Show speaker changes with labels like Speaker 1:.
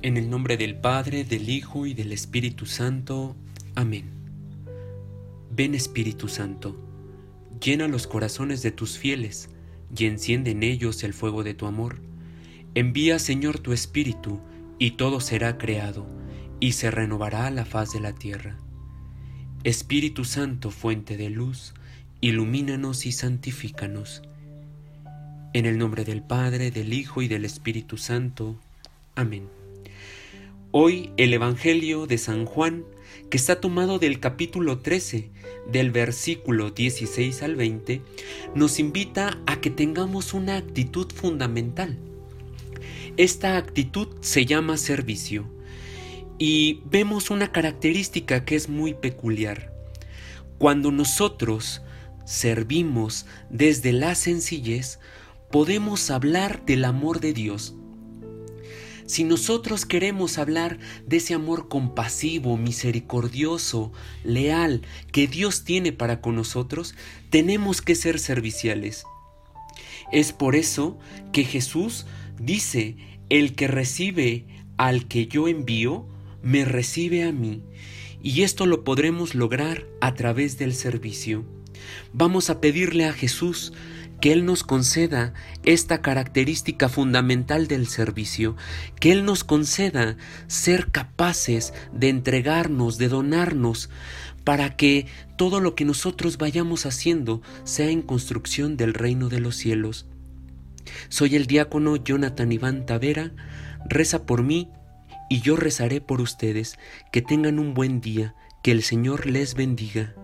Speaker 1: En el nombre del Padre, del Hijo y del Espíritu Santo. Amén. Ven Espíritu Santo, llena los corazones de tus fieles y enciende en ellos el fuego de tu amor. Envía Señor tu Espíritu y todo será creado y se renovará la faz de la tierra. Espíritu Santo, fuente de luz, ilumínanos y santifícanos. En el nombre del Padre, del Hijo y del Espíritu Santo. Amén. Hoy el Evangelio de San Juan, que está tomado del capítulo 13, del versículo 16 al 20, nos invita a que tengamos una actitud fundamental. Esta actitud se llama servicio y vemos una característica que es muy peculiar. Cuando nosotros servimos desde la sencillez, podemos hablar del amor de Dios si nosotros queremos hablar de ese amor compasivo, misericordioso, leal que Dios tiene para con nosotros, tenemos que ser serviciales. Es por eso que Jesús dice, el que recibe al que yo envío, me recibe a mí. Y esto lo podremos lograr a través del servicio. Vamos a pedirle a Jesús que Él nos conceda esta característica fundamental del servicio, que Él nos conceda ser capaces de entregarnos, de donarnos, para que todo lo que nosotros vayamos haciendo sea en construcción del reino de los cielos. Soy el diácono Jonathan Iván Tavera, reza por mí y yo rezaré por ustedes. Que tengan un buen día, que el Señor les bendiga.